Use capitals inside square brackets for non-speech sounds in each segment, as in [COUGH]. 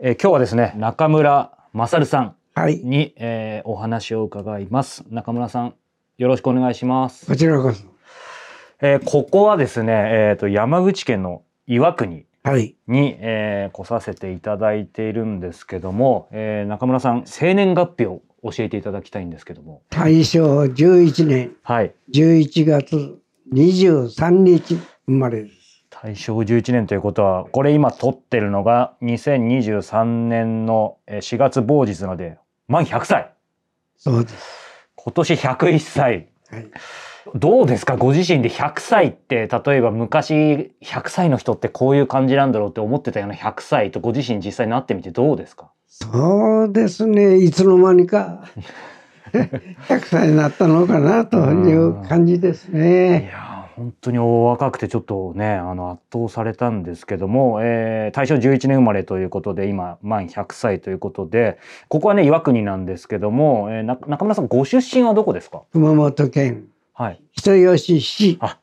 えー今日はですね中村勝さんはい。に、えーお話を伺います中村さんよろしくお願いします、こちらこそ。えーここはですね、えーと山口県の岩国はい。に、えー来させていただいているんですけども、えー中村さん生年月日を教えていただきたいんですけども大正11年はい11月23日生まれです。大正11年ということはこれ今撮ってるのが2023年のえー4月某日なので満100歳そうです。今年101歳はい。どうですか？ご自身で100歳って例えば昔100歳の人ってこういう感じなんだろうって思ってたような100歳とご自身実際になってみてどうですか？そうですね。いつの間にか [LAUGHS] 100歳になったのかなという感じですいね。本当にお若くてちょっとねあの圧倒されたんですけども、えー大正11年生まれということで今満100歳ということでここはね岩国なんですけども、えーな中村さんご出身はどこですか？熊本県。はい。人吉市。あ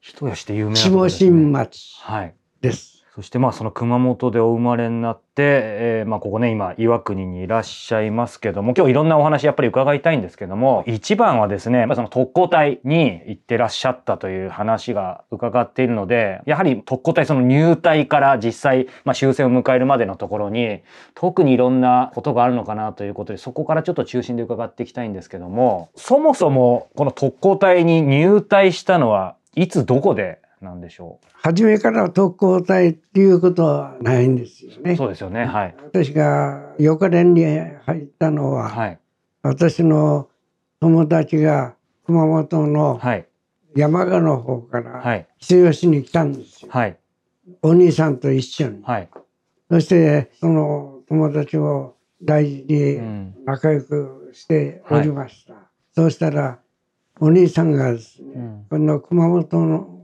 人吉って有名なところ下ですね。新町はい。です。そしてまあその熊本でお生まれになって、えーまあここね今岩国にいらっしゃいますけども今日いろんなお話やっぱり伺いたいんですけども一番はですね、まあ、その特攻隊に行ってらっしゃったという話が伺っているのでやはり特攻隊その入隊から実際、まあ、終戦を迎えるまでのところに特にいろんなことがあるのかなということでそこからちょっと中心で伺っていきたいんですけどもそもそもこの特攻隊に入隊したのはいつどこでなんでしょ初めから特攻隊っていうことはないんですようね。そうですよねはい私が4日連に入ったのは、はい私の友達が熊本のはい山鹿の方からはい人吉に来たんですよ。はいお兄さんと一緒に。はい。そしてその友達を大事うにん仲良くしておりました。そうしたらお兄さんがですね、うんこの熊本の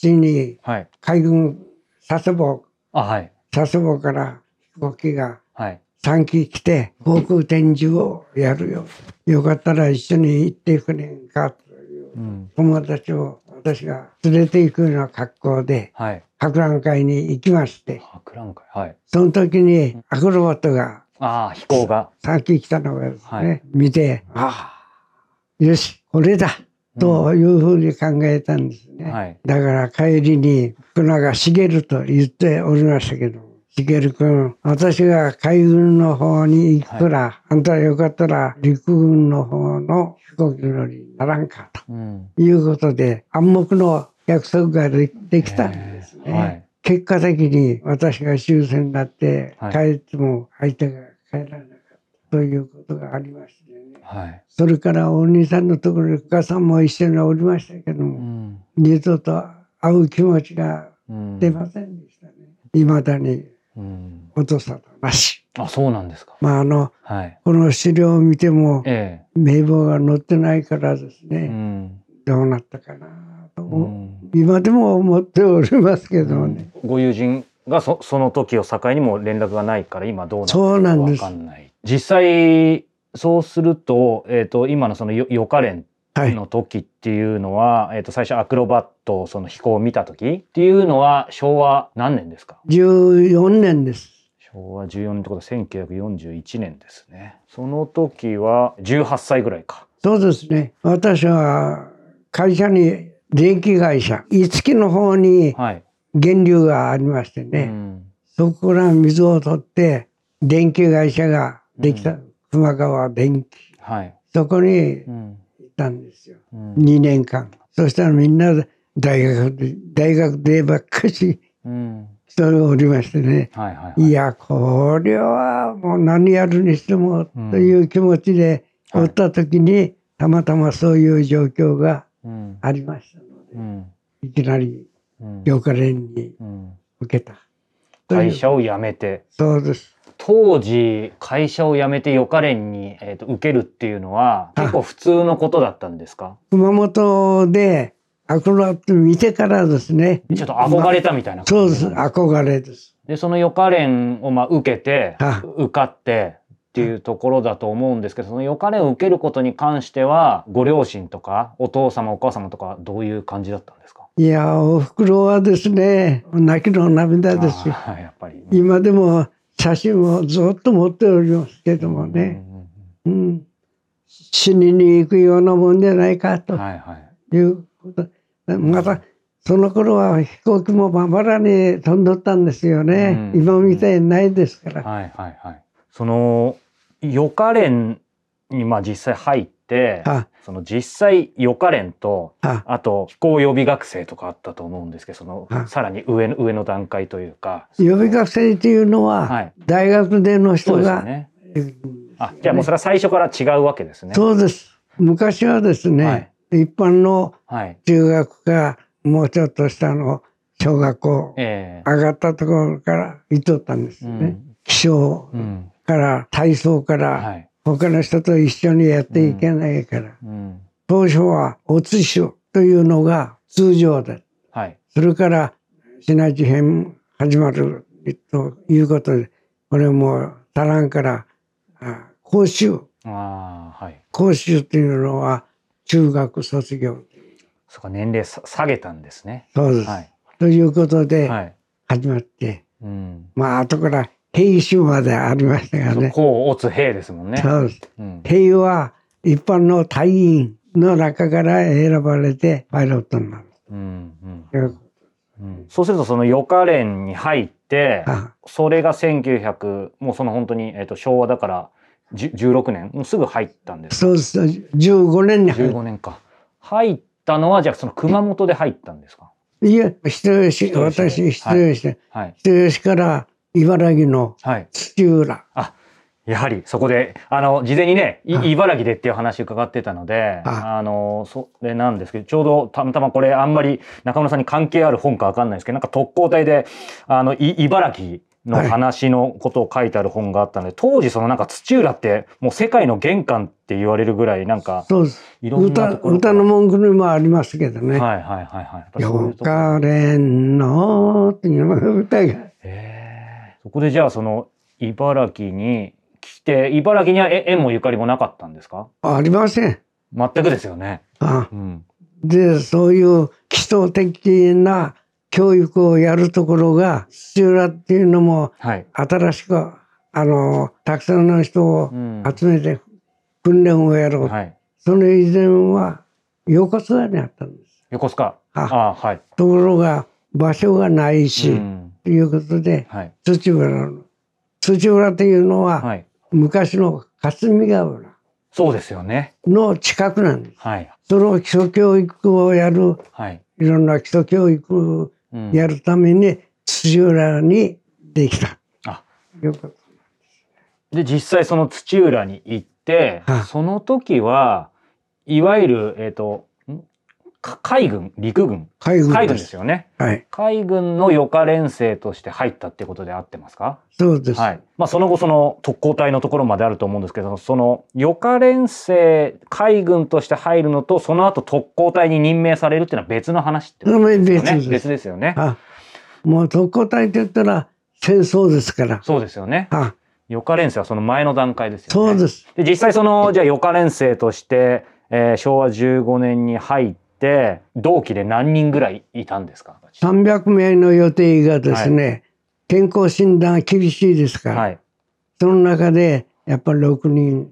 市にはい。海軍佐世保あはい佐世保から飛行機がはい3機来て航空展示をやるよ。よかったら一緒に行ってくれんかといううん友達を私が連れて行くような格好ではい。博覧会に行きまして、博覧会はい。その時にアクロバットがああ飛行が。3機来たのがですね、はい見て、ああ、よし、これだというふうに考えたんですね。はいだから帰りに福永茂と言っておりましたけど、茂君、私が海軍の方に行くから、あんたよかったら陸軍の方の飛行機乗りにならんかうん。ということで、暗黙の約束がでできたんですね。はい。結果的に私が終戦になってはい帰っても相手が帰らなかったということがありましてね。はい。それからお兄さんのところにお母さんも一緒におりましたけどうも、ん。二度と会う気持ちがうん出ませんでしたね。いまだにうん。音沙汰なし。あそうなんですか。まああの、はい。この資料を見てもえ名簿が載ってないからですえ。うね、ん。どうなったかなと、うん今でも思っておりますけどもね。ご友人がそその時を境にも連絡がないから今どうなってるそうかわなんですかんない。実際そうするとえっ、と今のそのよ予科練はい。の時っていうのは、えっ、と最初アクロバットその飛行を見た時っていうのは昭和何年ですか？14年です。昭和14年ってことは1941年ですね。その時は18歳ぐらいか。そうですね。私は会社に電気会社、五木の方にはい。源流がありましてね、うんそこから水を取って電気会社ができた、う熊川電気。はい。そこに行うん。ったんですよ。うん。2年間。そしたらみんな大学で、大学でばっかしうん。人がおりましてね。はいはい、はい。いや、これはもう何やるにしてもうんという気持ちではいおった時に、たまたまそういう状況がうん。ありましたので、うん。いきなりうん。業界連にうん。受けた。会社を辞めて。そうです。当時会社を辞めて予科練に、えー、と受けるっていうのはあ結構普通のことだったんですか？熊本でアクロバット見てからですね。ちょっと憧れたみたいなそうです。憧れです。でその予科練をまあ受けてあ受かってっていうところだと思うんですけどその予科練を受けることに関してはご両親とかお父様お母様とかどういう感じだったんですか？いや、お袋はですね、泣きの涙ですよ。あーやっぱり、今でも写真をずっと持っておりますけどもね、うん、死にに行くようなもんじゃないかとはいはい。いうこと。また、その頃は飛行機もまばらに飛んどったんですよね。うん今みたいにないですから。はいはいはい。その、予科練にまあ実際入って、あ、その実際予科練と、あ、あと飛行予備学生とかあったと思うんですけど、そのあさらに上の上の段階というか。予備学生っていうのは、はい。大学での人が、ね。うんあ、じゃあもうそれは最初から違うわけですね。そうです。昔はですね、はい一般のはい。中学か、もうちょっと下の小学校、ええ上がったところから行っとったんですよね。うん気象うん。から体操から、はい。他の人と一緒にやっていけないから、うん。当初はおつしというのが通常で、はい。それから品地編始まるということで、これも足らんから、あ講習、ああ、はい。講習というのは中学卒業。そっか、年齢さ下げたんですね。そうです。はい。ということではい。始まって、うん。まあ後から兵士までありましたがね。こう、おつ兵ですもんね。そうです。うん。兵は一般の隊員の中から選ばれてパイロットになる。うん。うん。ううんそうするとその予科練に入ってあそれが1900もうその本当に、えー、と昭和だからじゅ16年？もうすぐ入ったんですそうです。15年に入る。15年か入ったのはじゃあその熊本で入ったんですか？いや、人吉私、人吉、はい人吉から茨城のはい土浦。やはりそこであの事前にねいはい茨城でっていう話伺ってたのではあのそれなんですけどちょうどたまたまこれあんまり中村さんに関係ある本かわかんないですけどなんか特攻隊であのい茨城の話のことを書いてある本があったので、当時そのなんか土浦ってもう世界の玄関って言われるぐらいなんかそうです。いろんな歌、ところ歌の文句にもありますけどね。はいはいはいはいよかれんのっていう歌が。へえそこでじゃあその茨城に来て茨城にはえ縁もゆかりもなかったんですか？ありません。全くですよね。あうん、で、そういう基礎的な教育をやるところが、土浦っていうのもはい。新しく、あの、たくさんの人をうん集めて訓練をやろう。はい。その以前は横須賀にあったんです。横須賀。ああはい。ところが場所がないし、うんということで、はい。土浦の、土浦っていうのははい。昔の霞ヶ浦そうですよね。の近くなんです。はい。その基礎教育をやる、はい。いろんな基礎教育をうんやるために土浦にできた。あいうことで実際その土浦に行って、はいその時はいわゆるえっ、とんか海軍陸軍海軍です。よね。はい。海軍の予科練生として入ったってことで合ってますか？そうです。はい。まあその後その特攻隊のところまであると思うんですけど、その予科練生海軍として入るのとその後特攻隊に任命されるっていうのは別の話ってことですよね。別です別ですよね。あもう特攻隊って言ったら戦争ですから。そうですよね。あ予科練生はその前の段階ですよね。そうです。で実際そのじゃあ予科練生として、えー昭和15年に入って同期で何人ぐらいいたんですか？300名の予定がですね、健康診断厳しいですから、はい。その中でやっぱり6人、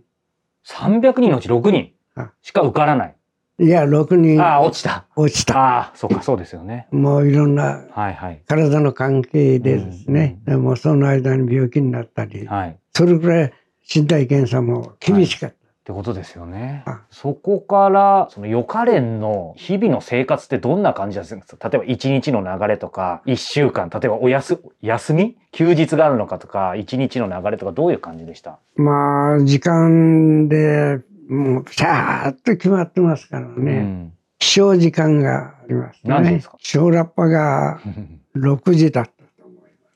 300人のうち6人？あしか受からない。いや、6人ああ落ちた。落ちた。ああそうかそうですよね。もういろんなはいはい体の関係でですね、うんでもその間に病気になったり、はい。っそれくらい身体検査も厳しかった。てことですよねあ。そこからその予科練の日々の生活ってどんな感じなんですか？例えば一日の流れとか一週間例えばおやす休み？休日があるのかとか一日の流れとかどういう感じでした？まあ、時間でもうピシャーっと決まってますからうね。ん。起床時間がありますね何時ですか？起床ラッパが [LAUGHS] 6時だっ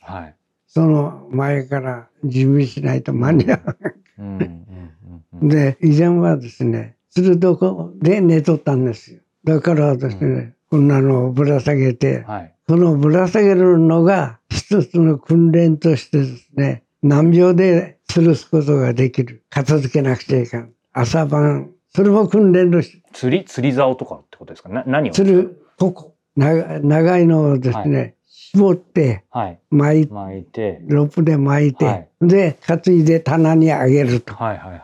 た。はい。その前から準備しないと間に合わない。で、以前はですね、鶴床で寝とったんですよ。だからですね、こんなのをぶら下げて、はい。そのぶら下げるのが一つの訓練としてですね、何秒で吊るすことができる。片付けなくちゃいかん。朝晩、それも訓練として、釣り釣り竿とかってことですか？な何を？吊る、ここ、長長いのをですね、絞ってはい。巻い巻いて。ロープで巻いて、はいで担いで棚にあげると。はいはいはい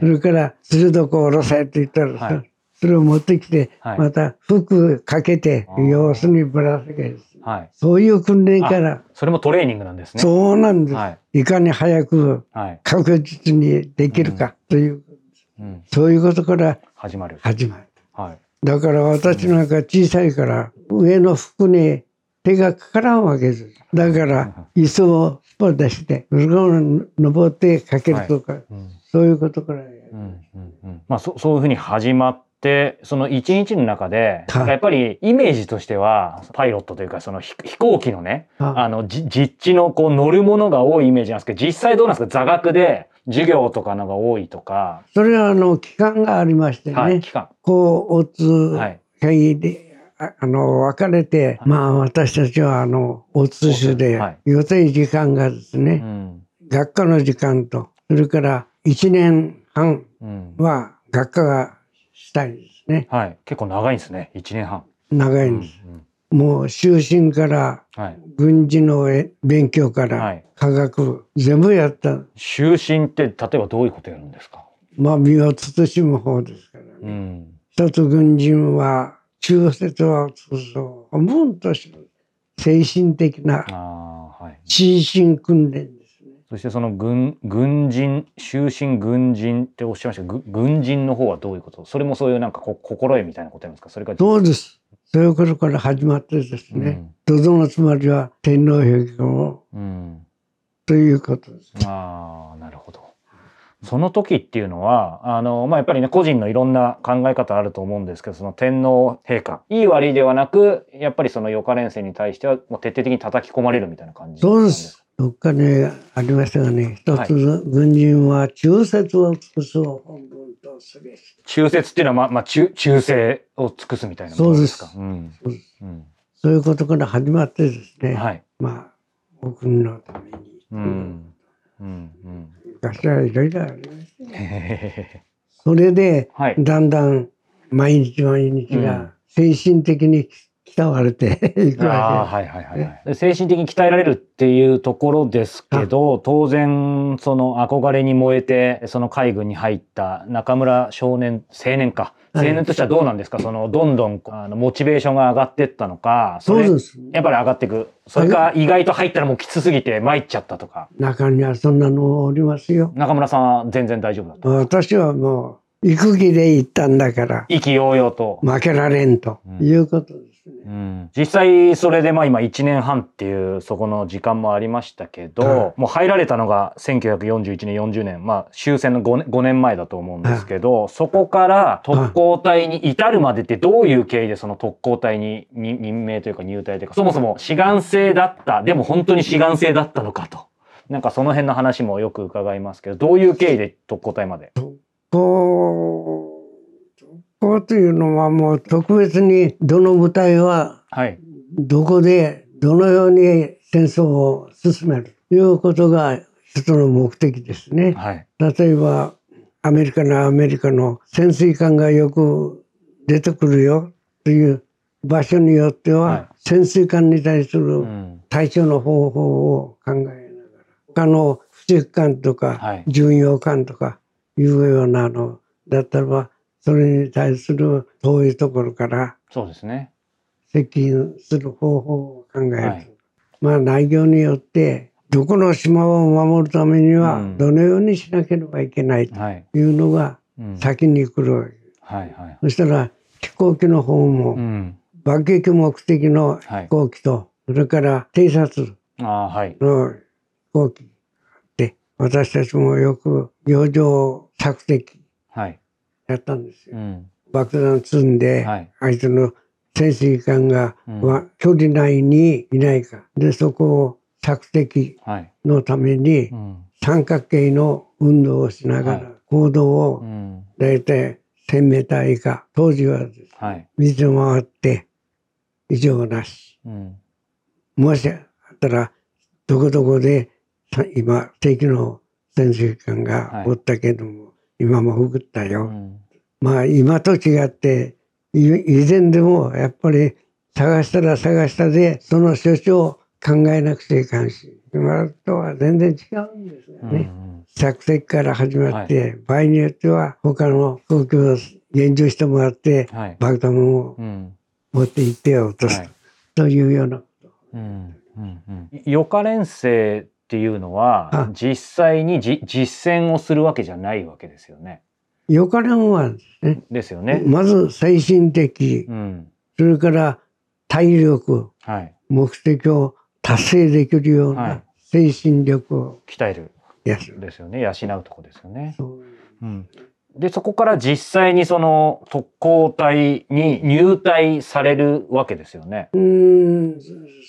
それから鋭く下ろせって言ったら、はいそれを持ってきて、はいまた服かけて様子にぶら下げる。はい。はい。そういう訓練から、それもトレーニングなんですね。そうなんです、はい。い。かに早くはい。確実にできるかという、うん。そういうことから始まる。始まる。はい。だから私なんか小さいから上の服に手がかからんわけです。だから椅子を引っ張出して、それを登ってかけるとか、うん。そういうことからやる。うんうんうんまあそそういうふうに始まってその一日の中で、はいやっぱりイメージとしてはパイロットというかその飛飛行機のねああのじ実地のこう乗るものが多いイメージなんですけど実際どうなんですか？座学で授業とかのが多いとか、それはあの期間がありましてね、はい、期間。こう、おつはい会議で、ああの、分かれて、はい。まあ私たちはあの、お通種ではい。予定時間がですうね、ん。学科の時間と、それから1年半うん。は学科がしたいですね。はい、結構長いんですね。1年半。長いんです。うんうん。もう就寝からはい、軍事のえ勉強からはい。科学、全部やった。就寝って例えばどういうことやるんですか、まあ身を慎む方ですからね。うん。一つ軍人は中節はそうとして精神的な心身訓練ですね。そしてその軍軍人終身軍人っておっしゃいましたがぐ軍人の方はどういうこと？それもそういうなんかこ心得みたいなことですか？それからそうです。そういうことから始まってですね。土蔵のつまりは天皇陛下をうん、うんということです。ああなるほど。その時っていうのはあの、まあ、やっぱりね個人のいろんな考え方あると思うんですけどその天皇陛下いい悪いではなくやっぱりその予科練生に対してはもう徹底的に叩き込まれるみたいな感じそうです？どっかにありましたがね、一はいつ軍人は忠節を尽くすを本文とすべし。忠節っていうのは、まあまあ、忠忠誠を尽くすみたいなものですか？そうですうんそういうことから始まってですね。はい。まあ、お国のために。うんうんうん昔はいろいろありま [LAUGHS] それで、はい。だんだん毎日毎日が精神的に鍛われて [LAUGHS] いくああわはいはいはいはい。で精神的に鍛えられるっていうところですけど、当然その憧れに燃えてその海軍に入った中村少年青年か。青はい。年としてはどうなんですか、そのどんどんあのモチベーションが上がってったのか。け。そうれです。やっぱり上がっていく。それか意外と入ったらもうきつすぎて参っちゃったとか。中にはそんなのおりますよ。中村さんは全然大丈夫だった？私はもう、行く気で行ったんだから、意気揚々と。負けられんということですね。うん実際それでまあ今1年半っていうそこの時間もありましたけど、はもう入られたのが1941年40年まあ終戦の 5, 年5年前だと思うんですけど、そこから特攻隊に至るまでってどういう経緯でその特攻隊にに任命というか入隊というかそもそも志願制だったでも本当に志願制だったのかと。なんかその辺の話もよく伺いますけどどういう経緯で特攻隊まで？こう、こうというのはもう特別にどの部隊ははい。どこでどのように戦争を進めるということが一つの目的ですね。はい。例えばアメリカのアメリカの潜水艦がよく出てくるよという場所によっては、はい。潜水艦に対すうるん。対処の方法を考えながら他の駆逐艦とか、はい。巡洋艦とかいうようなのだったらばそれに対する遠いところからそうですね。接近する方法を考える、はい。まあ内容によってどこの島を守るためにはうん。どのようにしなければいけないとはい、いうのがうん。先に来るわけ。はいはい。そしたら飛行機の方もうん。爆撃目的のはい。飛行機とそれから偵察の飛行機があって私たちもよく洋上索敵。はいやったんですよ。うん。爆弾積んで、はい。相手の潜水艦が、うん。は距離内にいないか。で、そこを索敵はい。のためにうん。三角形の運動をしながら、はい。行動うをん。だいたい1000メーター以下、当時はですねはい。水を回って異常なし。うん。もしあったら、どこどこでさ今敵の潜水艦がおったけども、今も潜ったよ。うんまあ今と違ってい以前でもやっぱり探したら探したでその処置を考えなくちゃいかんし、今とは全然違うんですよね。うん着席から始まって、場合によっては他の飛行機を現状してもらって、うんはい。爆弾をうん。持って行って落とすはいというような。うんうんうん。予科練生っていうのはあ実際にじ実践をするわけじゃないわけですよね。予科練はですね、ですよね。まず精神的、うん。それから体力、はい。目的を達成できるようはいな精神力を鍛える。ですよね。養うとこですよね。そううん。でそこから実際にその特攻隊に入隊されるわけですよね。うーん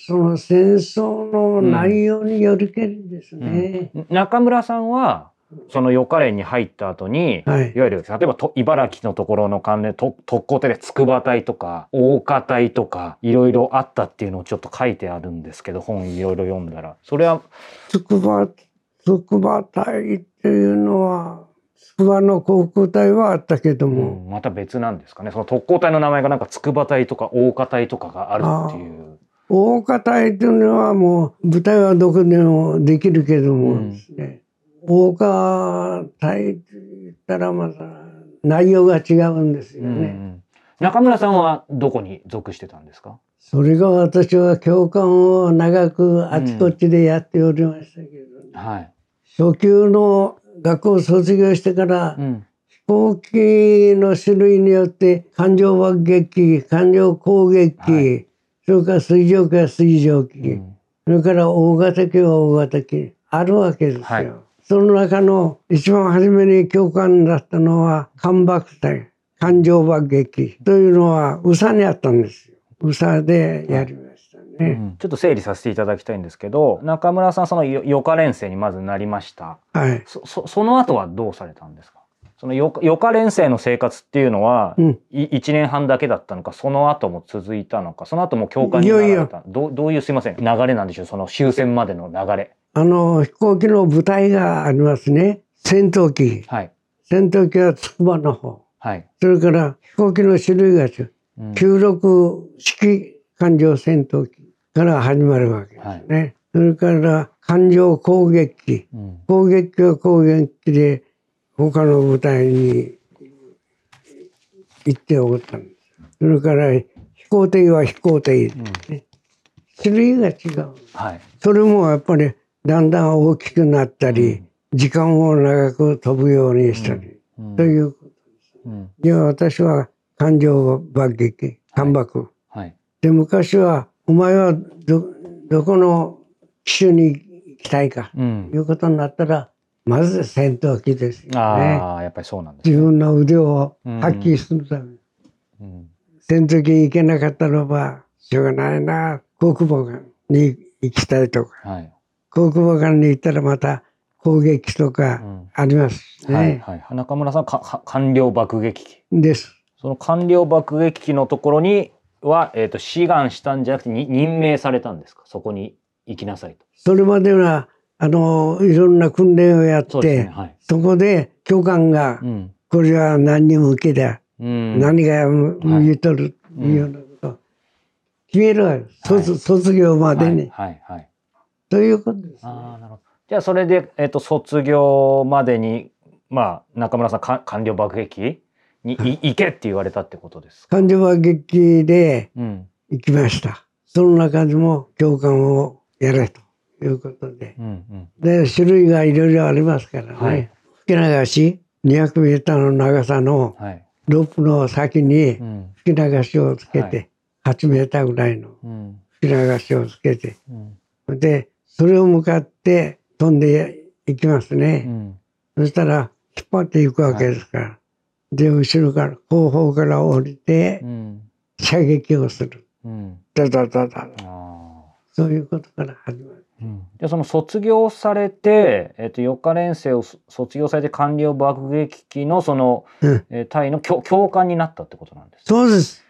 その戦争の内容によるけりですね。中村さんはその予科練に入った後に、はいいわゆる例えばと茨城のところの関連と特攻隊で筑波隊とか大岡隊とかいろいろあったっていうのをちょっと書いてあるんですけど本いろいろ読んだらそれは筑波、筑波隊っていうのは、筑波の航空隊はあったけどうも、んまた別なんですかね。その特攻隊の名前がなんか筑波隊とか大岡隊とかがあるっていう。大岡隊っていうのはもう、部隊はどこでもできるけども。ですね、大岡隊って言ったらまた内容が違うんですようんうね。ん。中村さんはどこに属してたんですか？それが私は教官を長くあちこちでやっておりましたけど、ね。はい。初級の学校を卒業してから、うん。飛行機の種類によって環状爆撃機、環状攻撃機、はいそれから水上機は水上機、うんそれから大型機は大型機、あるわけですよ。はいその中の一番初めに教官だったのは、艦爆隊、環状爆撃というのは、宇佐にあったんですよ。宇佐でやりちょっと整理させていただきたいんですけど中村さんそのよ予科練生にまずなりましたはい。そそその後はどうされたんですか？その予予科練生の生活っていうのは、うん。い1年半だけだったのかその後も続いたのかその後も教官になられたいやいやどうどういうすいません？流れなんでしょう？その終戦までの流れあの、飛行機の部隊がありますね。戦闘機。はい戦闘機は筑波の方。はい、それから飛行機の種類が違う。うん96式環状戦闘機から始まるわけですね。それから環状攻撃機。うん攻撃機は攻撃機で他の部隊に行っておったんです。それから飛行艇は飛行艇ですね。種類が違う。はいそれもやっぱりだんだん大きくなったり、時間を長く飛ぶようにしたり、うんという。うんで私は環状爆撃、艦爆。はいで、昔は、お前はど、どこの機種に行きたいか、うん。ということになったら、まず戦闘機ですよね。ああやっぱりそうなんです自ね、分の腕を発揮するために。うん。戦闘機に行けなかったらば、しょうがないな、航空母艦に行きたいとか、はい。航空母艦に行ったらまた攻撃とかうん。ありますしね。はいはい、中村さんはかか官僚爆撃機。です。その官僚爆撃機のところには、えー、と志願したんじゃなくてに任命されたんですか？そこに行きなさいと。それまでは、あの、いろんな訓練をやって、そね。はい。こで教官がう、ん。これは何に向けだ、うん。何が向いとる、うんいうようなこと、決めるわけはい卒業までに、はいはいはい。ということです、ね。ああなるほど。じゃあそれでえっ、と卒業までにまあ中村さんか官僚爆撃機にい行けって言われたってことですか？感情は劇でうん行きました。その中でも教官をやれということで。うんうん。で、種類がいろいろありますからね。はい吹き流し、200メーターの長さのはい。ロープの先にうん吹き流しをつけはて、8メーターぐらいのうん吹き流しをつけて、うんで、それを向かって飛んでいきますうね。んそしたら、引っ張っていくわけですから。で、後ろから、後方から降りてう、ん射撃をする。うん。ダダダダ。そういうことから始まる。うんでその卒業されて、えっと4日連生をそ卒業されて官僚爆撃機のその、うんえー隊の教教官になったってことなんですかそうです。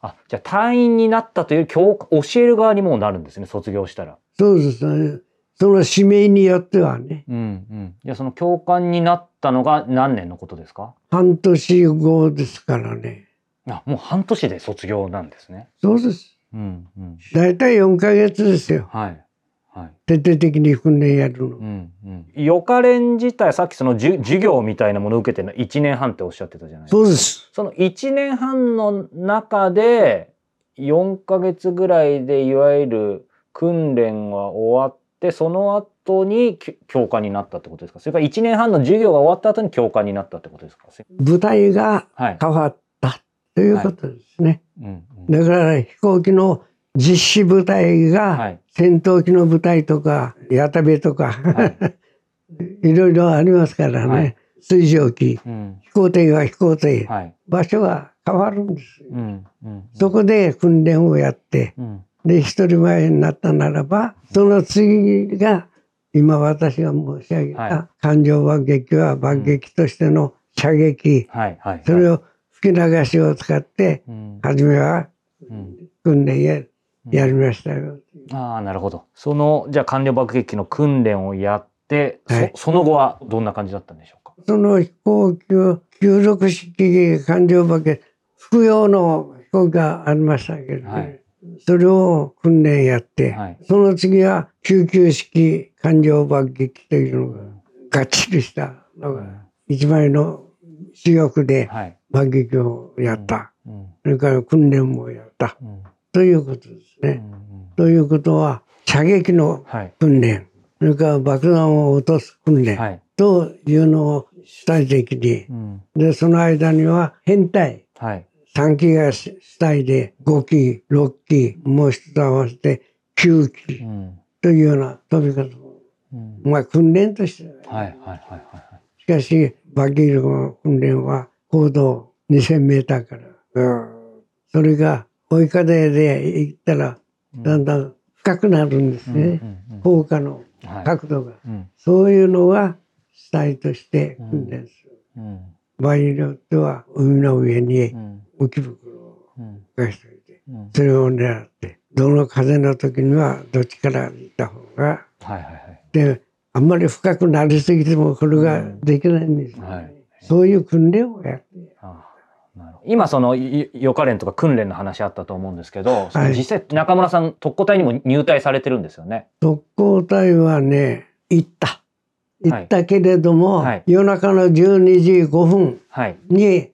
あじゃあ隊員になったという教教える側にもなるんですね卒業したら。そうです。その指名によってはね、うんうん。じゃあその教官になったのが何年のことですか？半年後ですからね。あもう半年で卒業なんですね。そうです。うんうん。だいたい4ヶ月ですよ。はい。はい。徹底的に訓練やるの。うんうん。ヨカレン自体、さっきそのじゅ授業みたいなものを受けてるの1年半っておっしゃってたじゃないですか。そうです。その1年半の中で、4ヶ月ぐらいでいわゆる訓練が終わって、その後にき教官になったってことですか？それから1年半の授業が終わった後に教官になったってことですか？部隊がはい。変わったということですね。うんうんだから飛行機の実施部隊はがい。戦闘機の部隊とか、矢田部とか、はい [LAUGHS] い、ろいろありますからね。はい水上機、うん。飛行艇は飛行艇、はい。場所が変わるんですよ。うん。うん。そこで訓練をやって、うん。で、一人前になったならば、その次が、今私が申し上げはた、感情爆撃は爆撃としての射撃、はい。はい。それを吹き流しを使って、うん。初めはうん。訓練ややりましたよ。ああ、なるほど。その、じゃあ、完了爆撃機の訓練をやって、はいそその後はどんな感じだったんでしょうか？その飛行機を、96式環状爆撃、服用の飛行機がありましたけどね。はいそれを訓練やって、はいその次は99式環状爆撃というのが、がっちりしたのが、一枚の主力ではい。爆撃をやった。うん。それから訓練もやった。うん。ということですうん。うね。んということは、射撃のはい。訓練、それから爆弾を落とす訓練はい。というのを主体的にう、ん。で、その間には編隊、はい。3機が主体で5機、6機、もう一つ合わせて9機うん。というような飛び方を、うん。まあ訓練としてははい。はい。はい。はい。しかし、爆撃の訓練は高度2000メーターから、それが追い風で行ったら、だんだん深くなるんですうん。うん。ね。うん。効果のはい。角度が。うん。そういうのが主体として訓練する。うん。場合によっては、海の上にうん。浮き袋をうん。浮かしておいて、うん。それを狙って、どの風の時にはどっちから行った方が、はい。はい。で、あんまり深くなりすぎてもこれができないんですよね、はいそういう訓練をやって。ああなるほど今そのい予科練とか訓練の話あったと思うんですけど、その実際中村さん特攻隊にも入隊されてるんですよね。特攻隊はね、行った。行ったけれども、はい夜中の12時5分はい。に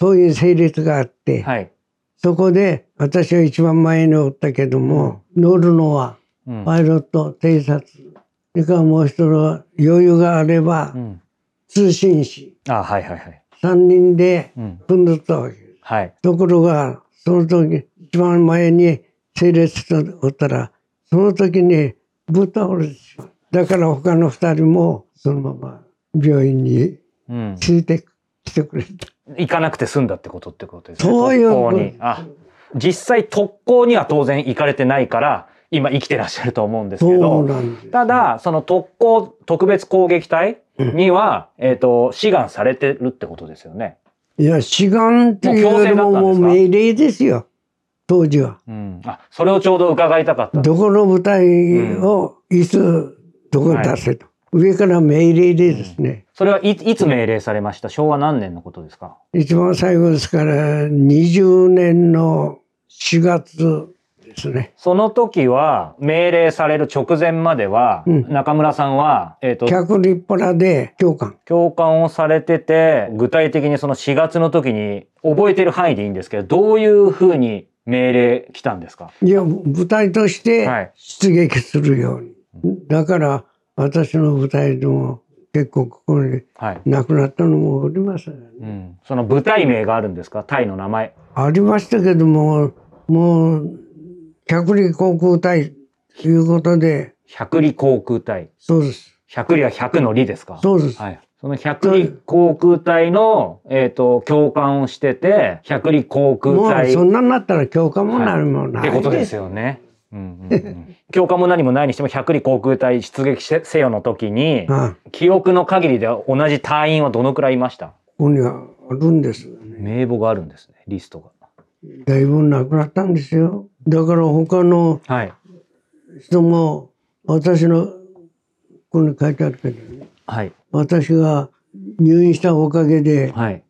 そういう成立があって、はい。そこで私は一番前におったけども、乗るのはうん。パイロット、偵察、それからもう一人は余裕があればうん。通信士、あはいはいはい。3人でうん。組んでったわけです。はい。ところが、その時、一番前に整列しておったら、その時にぶっ倒れてしまう。だから他の二人もそのまま病院にうん。ついてきてくれた。行かなくて済んだってことってことですね。そういう特攻に。あ、実際特攻には当然行かれてないから、今生きてらっしゃると思うんですけど。ただ、その特攻特別攻撃隊には、えっ、と、志願されてるってことですよね。いや、志願っていうよりももう命令ですよ。当時は。うん。あ、それをちょうど伺いたかった。どこの部隊をいつどこに出せと。上から命令でですね、それはいいつ命令されました？昭和何年のことですか？一番最後ですから20年の4月ですね。その時は命令される直前までは、うん。中村さんは、えっ、と、客立派で教官。教官をされてて、具体的にその4月の時に覚えてる範囲でいいんですけど、どういうふうに命令来たんですか？いや、部隊としてはい。出撃するように。だから私の部隊でも結構ここにはい。亡くなったのもおりますよね。うん。その部隊名があるんですか？隊の名前。ありましたけども、もう、百里航空隊ということで、百里航空隊。そうです。百里は100の里ですか？そうです。はい。その百里航空隊の、えっ、と、教官をしてて、百里航空もう隊そんなになったら強化も何もないってことですよね。うんうんうん、教官も何もないにしても百里航空隊出撃せせよの時にああ記憶の限りでは同じ隊員はどのくらいいました？ここにはあるんですよね。名簿があるんですねリストが。だいぶなくなったんですよ。だから他のはい人も、私の、ここに書いてあるけどね、はい私が入院したおかげで、はい。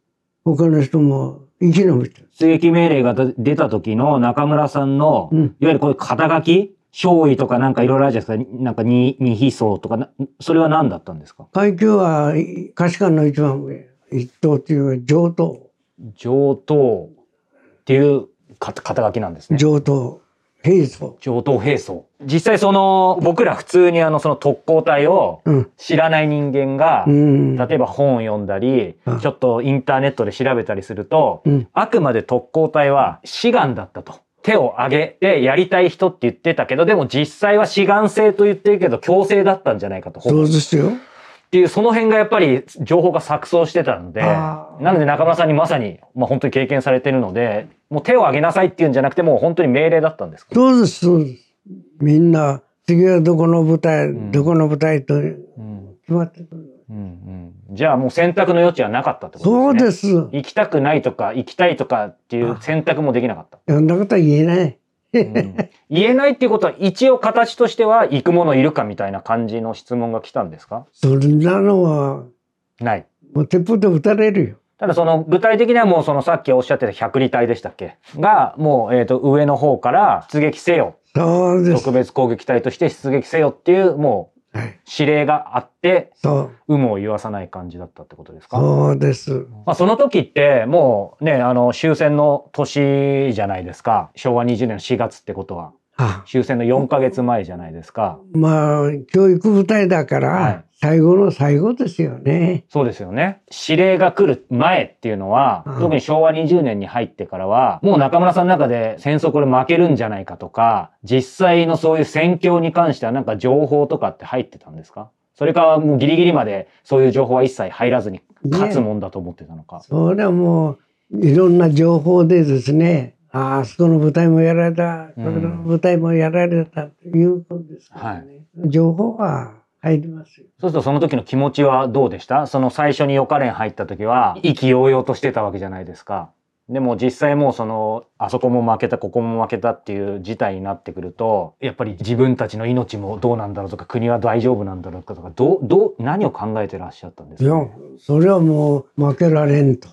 他の人も生き延びてる。出撃命令が出た時の中村さんの、うんいわゆるこういう肩書き少尉とかなんかいろいろあるじゃないですか。なんか二、二秘曹とかな、それは何だったんですか？階級は、下士官の一番上。一等っていう上等。上等っていうか肩書きなんですね。上等。兵曹。上等兵曹。実際その、僕ら普通にあの、その特攻隊をうん。知らない人間が、うん。例えば本を読んだりうん、ちょっとインターネットで調べたりすると、うん。あくまで特攻隊は志願だったと。手を挙げてやりたい人って言ってたけど、でも実際は志願制と言ってるけど強制だったんじゃないかと。そうですよ。っていう、その辺がやっぱり情報が錯綜してたので、なので中村さんにまさに、まあ本当に経験されてるので、もう手を挙げなさいっていうんじゃなくて、もう本当に命令だったんですかそうです、そうです？みんな、次はどこの部隊、んどこの部隊と決うん。まってくる。うんうん。じゃあもう選択の余地はなかったってことそうですね。です。行きたくないとか、行きたいとかっていう選択もできなかった。そんなことは言えない。うん言えないっていうことは、一応形としては行く者いるかみたいな感じの質問が来たんですか？そんなのは、ない。もう鉄砲で撃たれるよ。ただその具体的にはもうそのさっきおっしゃってた百里隊でしたっけ？が、もうえっ、と上の方から出撃せよ。そうです。特別攻撃隊として出撃せよっていうもうはい。指令があって、そう。有無を言わさない感じだったってことですか？そうです。まあ、その時ってもうね、あの終戦の年じゃないですか。昭和20年の4月ってことは。あ終戦の4ヶ月前じゃないですか。まあ、教育部隊だから、はい最後の最後ですよね。そうですよね。指令が来る前っていうのは、うん特に昭和20年に入ってからは、もう中村さんの中で戦争これ負けるんじゃないかとか、実際のそういう戦況に関してはなんか情報とかって入ってたんですか？それかもうギリギリまでそういう情報は一切入らずに勝つもんだと思ってたのか。それはもう、いろんな情報でですね、ああそこの部隊もやられた、こうの部隊もやられたということですからね。情報は入りますよ。そうするとその時の気持ちはどうでした？その最初に予科練入った時は意気揚々としてたわけじゃないですか。でも実際もうそのあそこも負けたここも負けたっていう事態になってくるとやっぱり自分たちの命もどうなんだろうとか国は大丈夫なんだろうかとかどうどう何を考えてらっしゃったんですいやそれはもう負けられんと。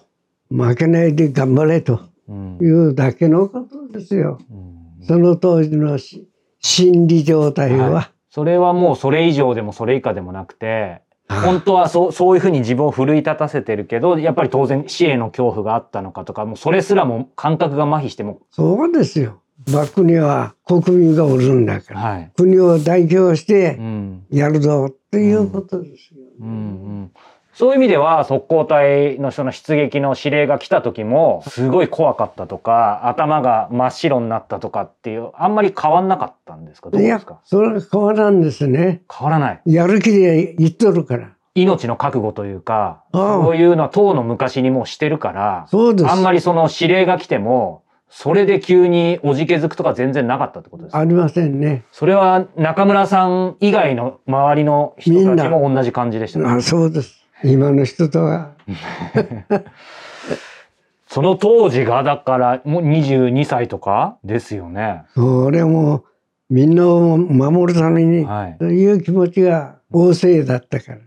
負けないで頑張れとうんいうだけのことですよ。うんその当時のし心理状態は。はそれはもうそれ以上でもそれ以下でもなくて本当はそうそういうふうに自分を奮い立たせてるけどやっぱり当然死への恐怖があったのかとかもうそれすらも感覚が麻痺してもそうですよ。バックには国民がおるんだから。はい。国を代表してうんやるぞっていうことですよ。うんうんそういう意味では特攻隊のその出撃の指令が来た時もすごい怖かったとか頭が真っ白になったとかっていうあんまり変わんなかったんですか？どうですか、それは変わらんですね。変わらないやる気で言っとるから。命の覚悟というかああそういうのは当の昔にもうしてるからそうです。あんまりその指令が来てもそれで急におじけづくとか全然なかったってことですか？ありませんね。それは中村さん以外の周りの人たちも同じ感じでしたか？あそうです。今の人とは。[LAUGHS] その当時がだからもう22歳とかですよね。それもみんなを守るためにはい。という気持ちが旺盛だったから。